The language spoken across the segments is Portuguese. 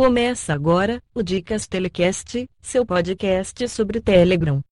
Começa agora o Dicas Telecast, seu podcast sobre Telegram.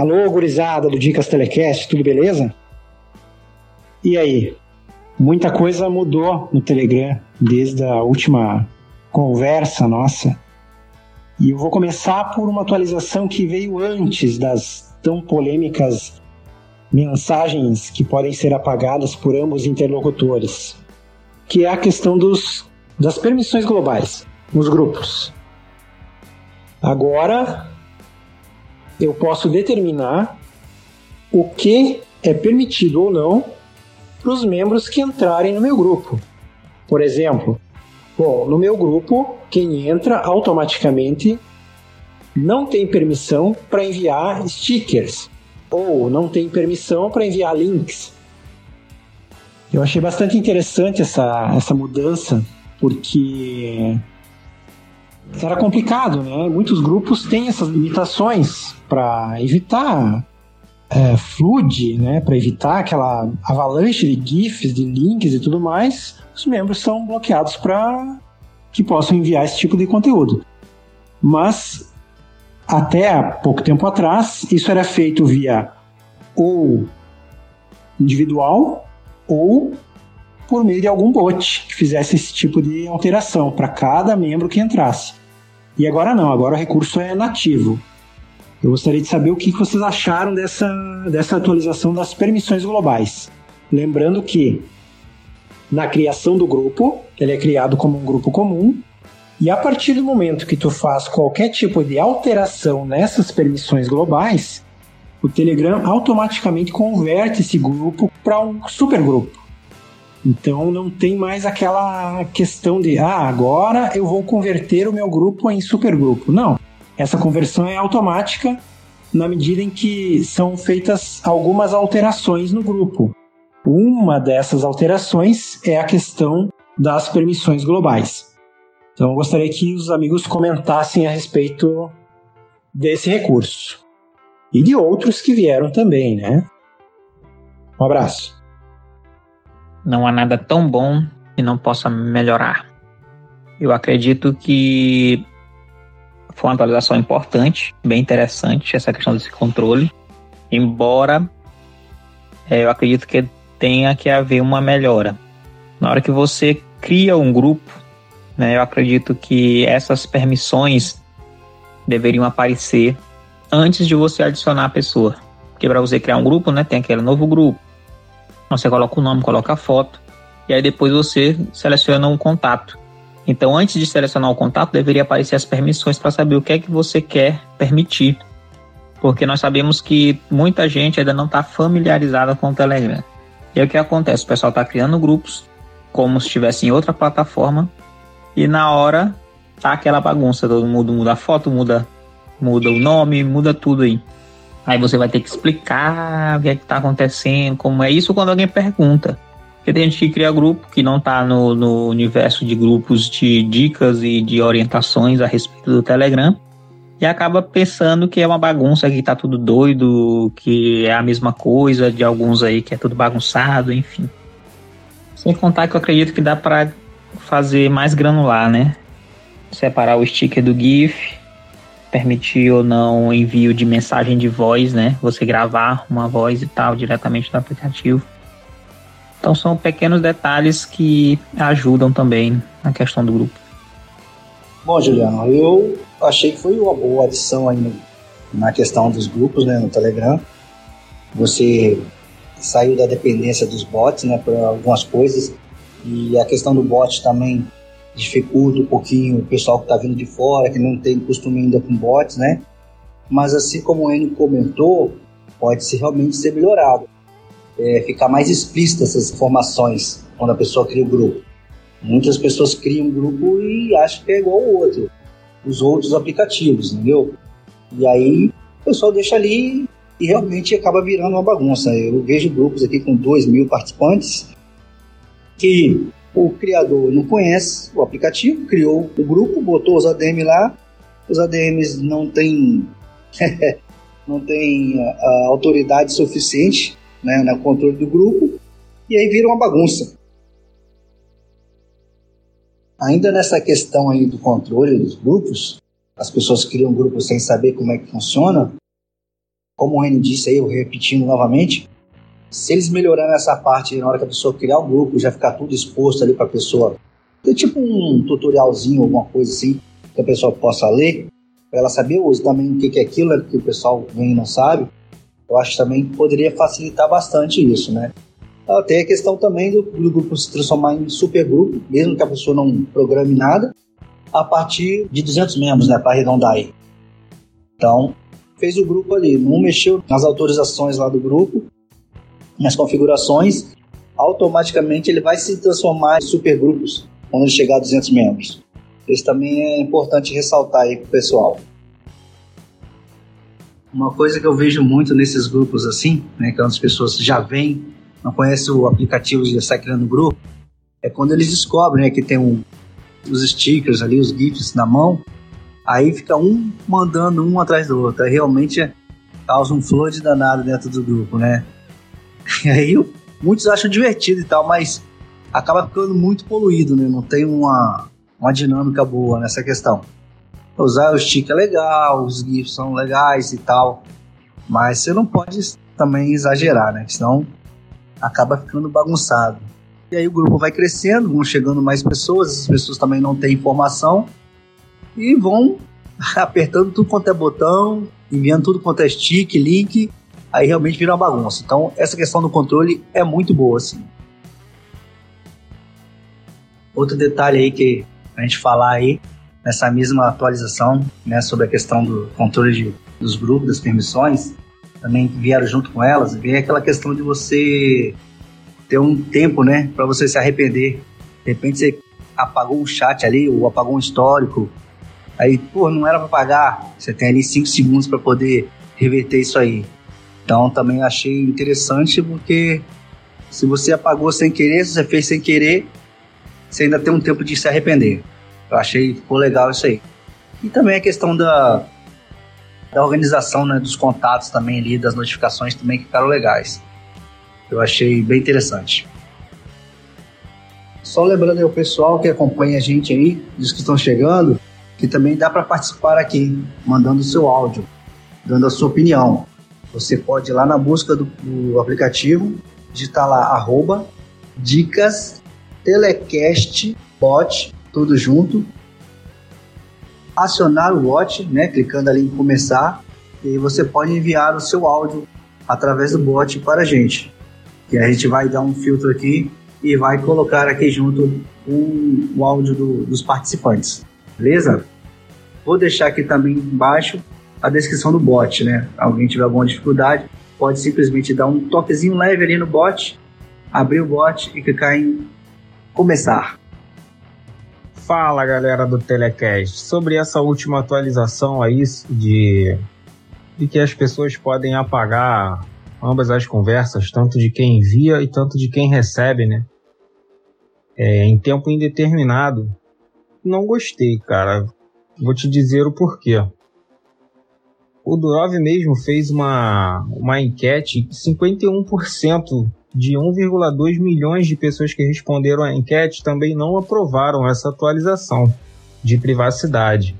Alô, gurizada do Dicas Telecast, tudo beleza? E aí? Muita coisa mudou no Telegram desde a última conversa nossa. E eu vou começar por uma atualização que veio antes das tão polêmicas mensagens que podem ser apagadas por ambos interlocutores, que é a questão dos, das permissões globais nos grupos. Agora, eu posso determinar o que é permitido ou não para os membros que entrarem no meu grupo. Por exemplo, bom, no meu grupo, quem entra automaticamente não tem permissão para enviar stickers ou não tem permissão para enviar links. Eu achei bastante interessante essa, essa mudança, porque era complicado, né? Muitos grupos têm essas limitações para evitar é, flood, né? Para evitar aquela avalanche de GIFs, de links e tudo mais. Os membros são bloqueados para que possam enviar esse tipo de conteúdo. Mas até pouco tempo atrás, isso era feito via ou individual ou por meio de algum bot que fizesse esse tipo de alteração para cada membro que entrasse. E agora não, agora o recurso é nativo. Eu gostaria de saber o que vocês acharam dessa, dessa atualização das permissões globais. Lembrando que na criação do grupo, ele é criado como um grupo comum, e a partir do momento que tu faz qualquer tipo de alteração nessas permissões globais, o Telegram automaticamente converte esse grupo para um supergrupo. Então não tem mais aquela questão de ah, agora eu vou converter o meu grupo em supergrupo. Não. Essa conversão é automática na medida em que são feitas algumas alterações no grupo. Uma dessas alterações é a questão das permissões globais. Então eu gostaria que os amigos comentassem a respeito desse recurso e de outros que vieram também, né? Um abraço. Não há nada tão bom que não possa melhorar. Eu acredito que foi uma atualização importante, bem interessante, essa questão desse controle. Embora é, eu acredito que tenha que haver uma melhora. Na hora que você cria um grupo, né, eu acredito que essas permissões deveriam aparecer antes de você adicionar a pessoa. Porque para você criar um grupo, né, tem aquele novo grupo, você coloca o nome, coloca a foto, e aí depois você seleciona um contato. Então, antes de selecionar o contato, deveria aparecer as permissões para saber o que é que você quer permitir. Porque nós sabemos que muita gente ainda não está familiarizada com o Telegram. E aí o que acontece? O pessoal está criando grupos como se estivesse em outra plataforma e na hora tá aquela bagunça, todo mundo muda a foto, muda, muda o nome, muda tudo aí. Aí você vai ter que explicar o que é que tá acontecendo, como é isso quando alguém pergunta. Porque tem gente que cria grupo que não está no, no universo de grupos de dicas e de orientações a respeito do Telegram e acaba pensando que é uma bagunça, que tá tudo doido, que é a mesma coisa de alguns aí que é tudo bagunçado, enfim. Sem contar que eu acredito que dá para fazer mais granular, né? Separar o sticker do GIF, permitir ou não envio de mensagem de voz, né? Você gravar uma voz e tal diretamente do aplicativo. Então são pequenos detalhes que ajudam também na questão do grupo. Bom, Juliano, eu achei que foi uma boa adição aí no, na questão dos grupos, né, no Telegram. Você saiu da dependência dos bots, né, para algumas coisas. E a questão do bot também dificulta um pouquinho o pessoal que está vindo de fora, que não tem costume ainda com bots, né? mas assim como o Enio comentou, pode ser realmente ser melhorado. É, ficar mais explícita essas informações quando a pessoa cria o grupo. Muitas pessoas criam um grupo e acham que é igual ao outro, os outros aplicativos, entendeu? E aí o pessoal deixa ali e realmente acaba virando uma bagunça. Eu vejo grupos aqui com 2 mil participantes que o criador não conhece o aplicativo, criou o grupo, botou os ADM lá, os ADMs não têm não tem a, a, autoridade suficiente né, no controle do grupo e aí vira uma bagunça. Ainda nessa questão aí do controle dos grupos, as pessoas criam grupos sem saber como é que funciona. Como o Reni disse aí, eu repetindo novamente, se eles melhorarem essa parte na hora que a pessoa criar o grupo, já ficar tudo exposto ali para a pessoa, ter tipo um tutorialzinho, alguma coisa assim, que a pessoa possa ler, para ela saber uso também o que, é aquilo né, que o pessoal vem e não sabe, eu acho que também poderia facilitar bastante isso, né? Tem a questão também do, do grupo se transformar em supergrupo, mesmo que a pessoa não programe nada, a partir de 200 membros, né, para arredondar aí. Então, fez o grupo ali, não mexeu nas autorizações lá do grupo, nas configurações, automaticamente ele vai se transformar em supergrupos quando ele chegar a 200 membros. Isso também é importante ressaltar aí pro pessoal. Uma coisa que eu vejo muito nesses grupos assim, né, que as pessoas já vêm, não conhecem o aplicativo e já sai criando grupo, é quando eles descobrem né, que tem um, os stickers ali, os GIFs na mão, aí fica um mandando um atrás do outro. Aí realmente causa um flood danado dentro do grupo, né? E aí muitos acham divertido e tal, mas acaba ficando muito poluído, né? Não tem uma, uma dinâmica boa nessa questão. Usar o stick é legal, os GIFs são legais e tal, mas você não pode também exagerar, né? Senão acaba ficando bagunçado. E aí o grupo vai crescendo, vão chegando mais pessoas, as pessoas também não têm informação e vão apertando tudo quanto é botão, enviando tudo quanto é stick, link, aí realmente vira uma bagunça. Então, essa questão do controle é muito boa, assim. Outro detalhe aí que a gente falar aí, nessa mesma atualização, né, sobre a questão do controle de, dos grupos, das permissões, também vieram junto com elas, vem aquela questão de você ter um tempo, né, para você se arrepender. De repente você apagou um chat ali, ou apagou um histórico, aí, pô, não era para pagar, você tem ali 5 segundos para poder reverter isso aí. Então também achei interessante porque se você apagou sem querer, se você fez sem querer, você ainda tem um tempo de se arrepender. Eu achei ficou legal isso aí. E também a questão da, da organização né, dos contatos também ali, das notificações também que ficaram legais. Eu achei bem interessante. Só lembrando aí o pessoal que acompanha a gente aí, os que estão chegando, que também dá para participar aqui, mandando o seu áudio, dando a sua opinião. Você pode ir lá na busca do, do aplicativo, digitar lá arroba dicas telecast bot, tudo junto, acionar o bot, né, clicando ali em começar, e você pode enviar o seu áudio através do bot para a gente. Que a gente vai dar um filtro aqui e vai colocar aqui junto o, o áudio do, dos participantes. Beleza? Vou deixar aqui também embaixo a descrição do bot, né? Alguém tiver alguma dificuldade, pode simplesmente dar um toquezinho leve ali no bot, abrir o bot e clicar em começar. Fala galera do Telecast, sobre essa última atualização aí de, de que as pessoas podem apagar ambas as conversas, tanto de quem envia e tanto de quem recebe, né? É, em tempo indeterminado. Não gostei, cara. Vou te dizer o porquê. O Durov mesmo fez uma, uma enquete, 51% de 1,2 milhões de pessoas que responderam à enquete também não aprovaram essa atualização de privacidade.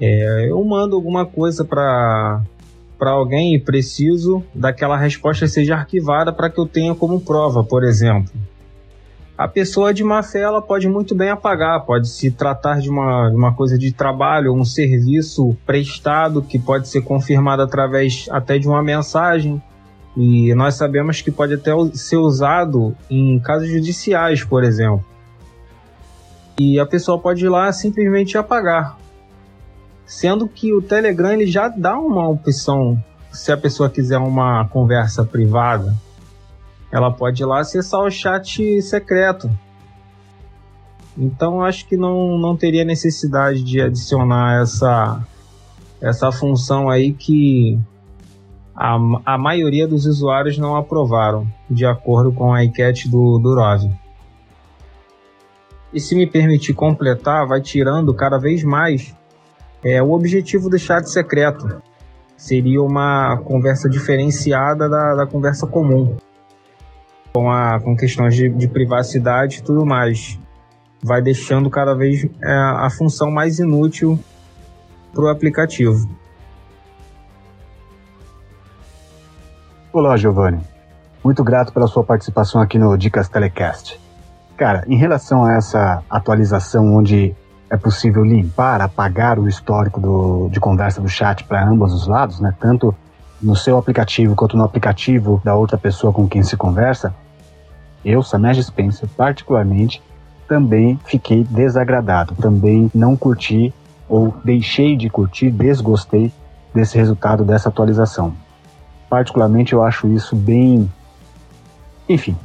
É, eu mando alguma coisa para para alguém e preciso daquela resposta seja arquivada para que eu tenha como prova, por exemplo a pessoa de má fé ela pode muito bem apagar, pode se tratar de uma, uma coisa de trabalho, um serviço prestado que pode ser confirmado através até de uma mensagem. E nós sabemos que pode até ser usado em casos judiciais, por exemplo. E a pessoa pode ir lá simplesmente apagar. Sendo que o Telegram ele já dá uma opção, se a pessoa quiser uma conversa privada, ela pode ir lá acessar o chat secreto. Então acho que não, não teria necessidade de adicionar essa, essa função aí que a, a maioria dos usuários não aprovaram, de acordo com a enquete do Durov. E se me permitir completar, vai tirando cada vez mais é, o objetivo do chat secreto. Seria uma conversa diferenciada da, da conversa comum, com, a, com questões de, de privacidade e tudo mais. Vai deixando cada vez é, a função mais inútil para o aplicativo. Olá, Giovanni. Muito grato pela sua participação aqui no Dicas Telecast. Cara, em relação a essa atualização onde é possível limpar, apagar o histórico do, de conversa do chat para ambos os lados, né? Tanto no seu aplicativo quanto no aplicativo da outra pessoa com quem se conversa, eu, Samej Spencer, particularmente, também fiquei desagradado, também não curti ou deixei de curtir, desgostei desse resultado dessa atualização. Particularmente eu acho isso bem. Enfim,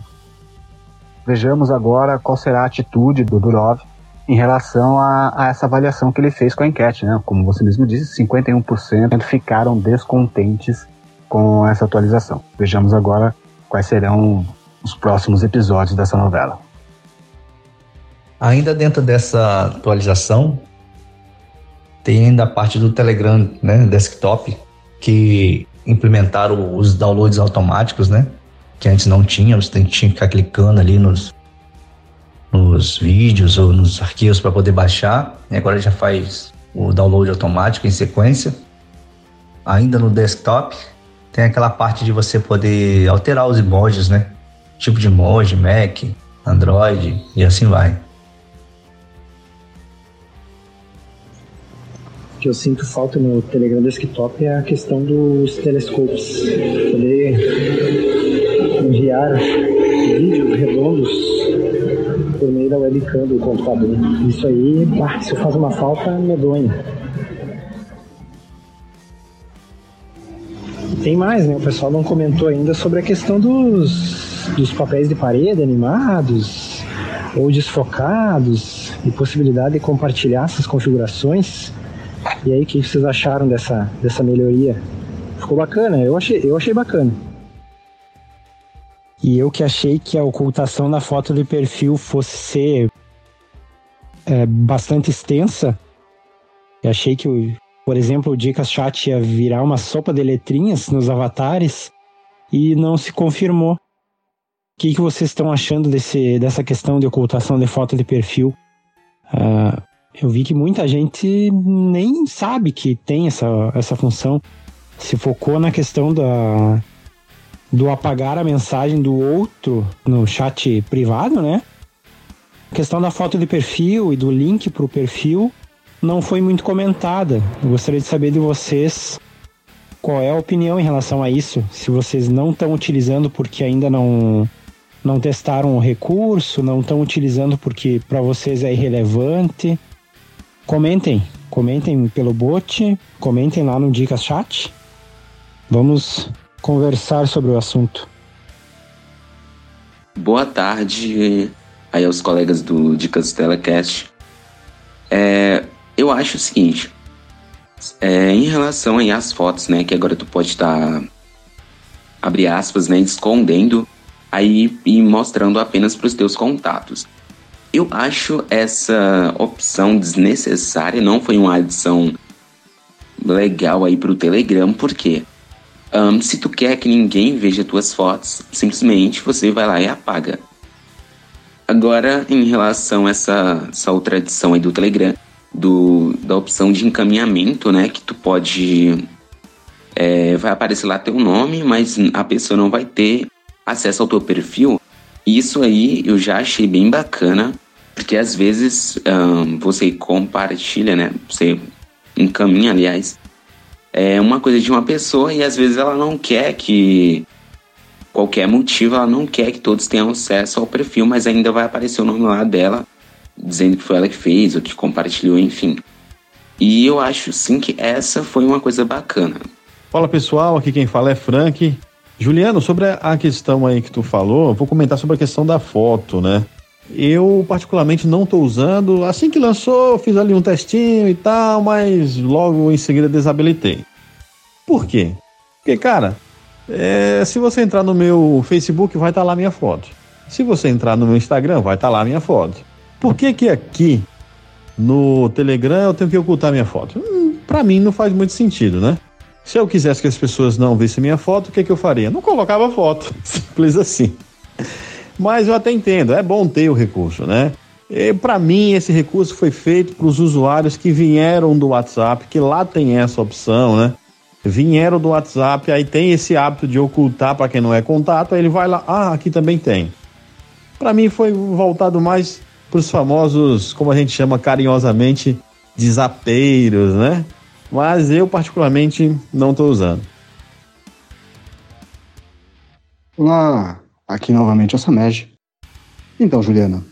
Vejamos agora qual será a atitude do Durov em relação a, a, essa avaliação que ele fez com a enquete. Né? Como você mesmo disse, 51% ficaram descontentes com essa atualização. Vejamos agora quais serão os próximos episódios dessa novela. Ainda dentro dessa atualização, tem ainda a parte do Telegram né, desktop, que implementaram os downloads automáticos, né? que antes não tinha, você tinha que ficar clicando ali nos, nos vídeos ou nos arquivos para poder baixar. E agora já faz o download automático em sequência. Ainda no desktop, tem aquela parte de você poder alterar os emojis, né? Tipo de emoji, Mac, Android e assim vai. Que eu sinto falta no Telegram Desktop é a questão dos telescopes. Poder enviar vídeos redondos da webcam do computador. Isso aí, ah, isso faz uma falta medonha. Tem mais, né? O pessoal não comentou ainda sobre a questão dos, dos papéis de parede animados ou desfocados e possibilidade de compartilhar essas configurações. E aí, o que vocês acharam dessa, dessa melhoria? Ficou bacana? Eu achei, eu achei bacana. E eu que achei que a ocultação da foto de perfil fosse ser é, bastante extensa. Eu achei que, por exemplo, o Dicas Chat ia virar uma sopa de letrinhas nos avatares e não se confirmou. O que, que vocês estão achando desse, dessa questão de ocultação de foto de perfil? Uh, eu vi que muita gente nem sabe que tem essa, essa função. Se focou na questão da, do apagar a mensagem do outro no chat privado, né? A questão da foto de perfil e do link para o perfil não foi muito comentada. Eu gostaria de saber de vocês qual é a opinião em relação a isso. Se vocês não estão utilizando porque ainda não não testaram o recurso, não estão utilizando porque para vocês é irrelevante. Comentem, comentem pelo bot, comentem lá no Dicas Chat. Vamos conversar sobre o assunto. Boa tarde aí aos colegas do Dicas Telecast. É, eu acho o seguinte, é, em relação aí às fotos, né, que agora tu pode estar, tá, abre aspas, né, escondendo aí e mostrando apenas para os teus contatos. Eu acho essa opção desnecessária, não foi uma adição legal aí para o Telegram, porque um, se tu quer que ninguém veja tuas fotos, simplesmente você vai lá e apaga. Agora, em relação a essa, essa outra adição aí do Telegram, do, da opção de encaminhamento, né? Que tu pode. É, vai aparecer lá teu nome, mas a pessoa não vai ter acesso ao teu perfil. Isso aí eu já achei bem bacana, porque às vezes um, você compartilha, né? Você encaminha, aliás, é uma coisa de uma pessoa e às vezes ela não quer que qualquer motivo ela não quer que todos tenham acesso ao perfil, mas ainda vai aparecer o nome lá dela dizendo que foi ela que fez ou que compartilhou, enfim. E eu acho sim que essa foi uma coisa bacana. Fala pessoal, aqui quem fala é Frank. Juliano, sobre a questão aí que tu falou, vou comentar sobre a questão da foto, né? Eu, particularmente, não estou usando. Assim que lançou, fiz ali um testinho e tal, mas logo em seguida desabilitei. Por quê? Porque, cara, é, se você entrar no meu Facebook, vai estar tá lá minha foto. Se você entrar no meu Instagram, vai estar tá lá minha foto. Por que que aqui no Telegram eu tenho que ocultar minha foto? Hum, para mim não faz muito sentido, né? Se eu quisesse que as pessoas não vissem minha foto, o que, que eu faria? Não colocava foto. Simples assim. Mas eu até entendo, é bom ter o recurso, né? Para mim, esse recurso foi feito para os usuários que vieram do WhatsApp, que lá tem essa opção, né? Vieram do WhatsApp, aí tem esse hábito de ocultar para quem não é contato, aí ele vai lá, ah, aqui também tem. Para mim foi voltado mais para os famosos, como a gente chama carinhosamente, desapeiros, né? Mas eu particularmente não estou usando. Olá, aqui novamente é o. Então, Juliana,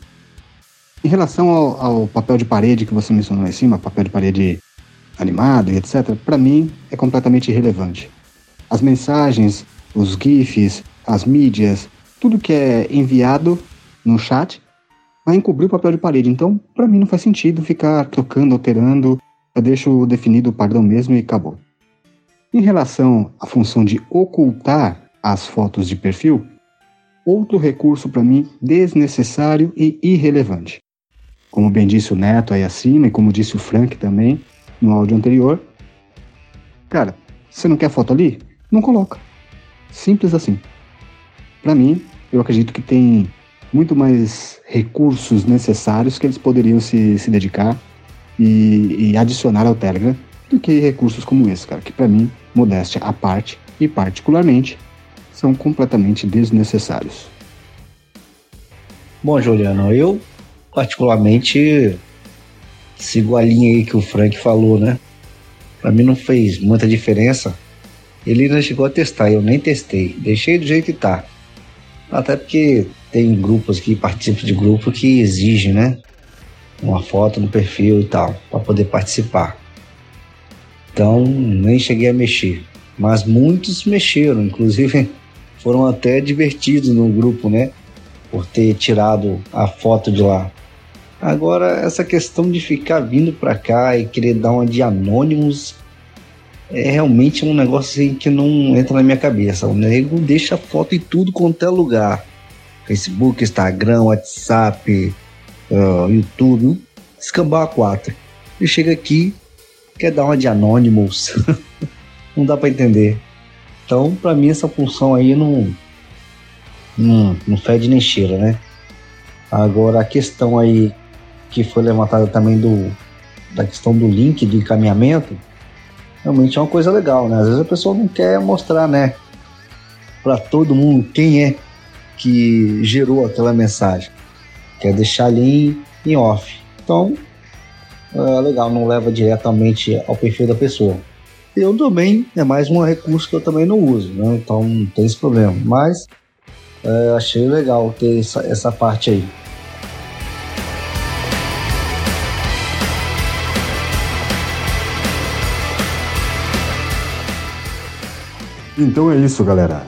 em relação ao, ao, papel de parede que você mencionou lá em cima, papel de parede animado e etc., para mim é completamente irrelevante. As mensagens, os GIFs, as mídias, tudo que é enviado no chat vai encobrir o papel de parede. Então, para mim não faz sentido ficar trocando, alterando. Eu deixo definido o padrão mesmo e acabou. Em relação à função de ocultar as fotos de perfil, outro recurso para mim desnecessário e irrelevante. Como bem disse o Neto aí acima e como disse o Frank também no áudio anterior, cara, você não quer foto ali? Não coloca. Simples assim. Para mim, eu acredito que tem muito mais recursos necessários que eles poderiam se, se dedicar e, e adicionar ao Telegram do que recursos como esse, cara, que para mim, modéstia à parte e particularmente, são completamente desnecessários. Bom, Juliano, eu particularmente sigo a linha aí que o Frank falou, né? Para mim não fez muita diferença. Ele ainda chegou a testar, eu nem testei. Deixei do jeito que tá. Até porque tem grupos que participam de grupo que exigem, né? Uma foto no perfil e tal, para poder participar. Então, nem cheguei a mexer. Mas muitos mexeram, inclusive foram até divertidos no grupo, né? Por ter tirado a foto de lá. Agora, essa questão de ficar vindo para cá e querer dar uma de anônimos é realmente um negócio assim que não entra na minha cabeça. O nego deixa foto em tudo quanto é lugar. Facebook, Instagram, WhatsApp, uh, YouTube, escambar a quatro. E chega aqui, quer dar uma de Anonymous. não dá para entender. Então, para mim, essa função aí não, não, não fede nem cheira, né? Agora, a questão aí que foi levantada também do, da questão do link de encaminhamento, realmente é uma coisa legal, né? Às vezes a pessoa não quer mostrar, né, para todo mundo quem é que gerou aquela mensagem. Quer deixar ali em off. Então, é legal, não leva diretamente ao perfil da pessoa. Eu também, é mais um recurso que eu também não uso, né? então não tem esse problema. Mas é, achei legal ter essa, essa parte aí. Então é isso, galera.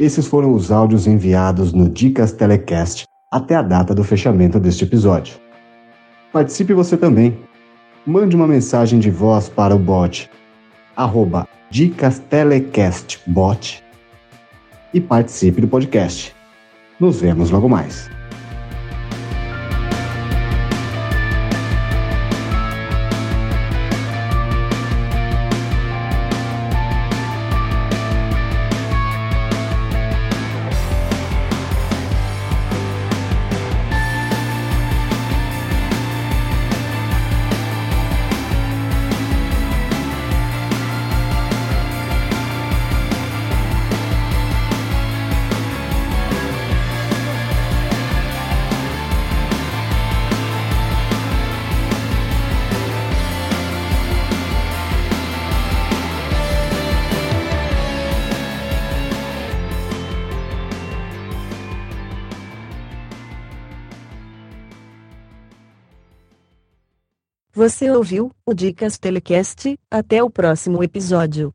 Esses foram os áudios enviados no Dicas Telecast até a data do fechamento deste episódio. Participe você também. Mande uma mensagem de voz para o bot arroba Dicas Telecast Bot e participe do podcast. Nos vemos logo mais. Você ouviu o Dicas Telecast? Até o próximo episódio.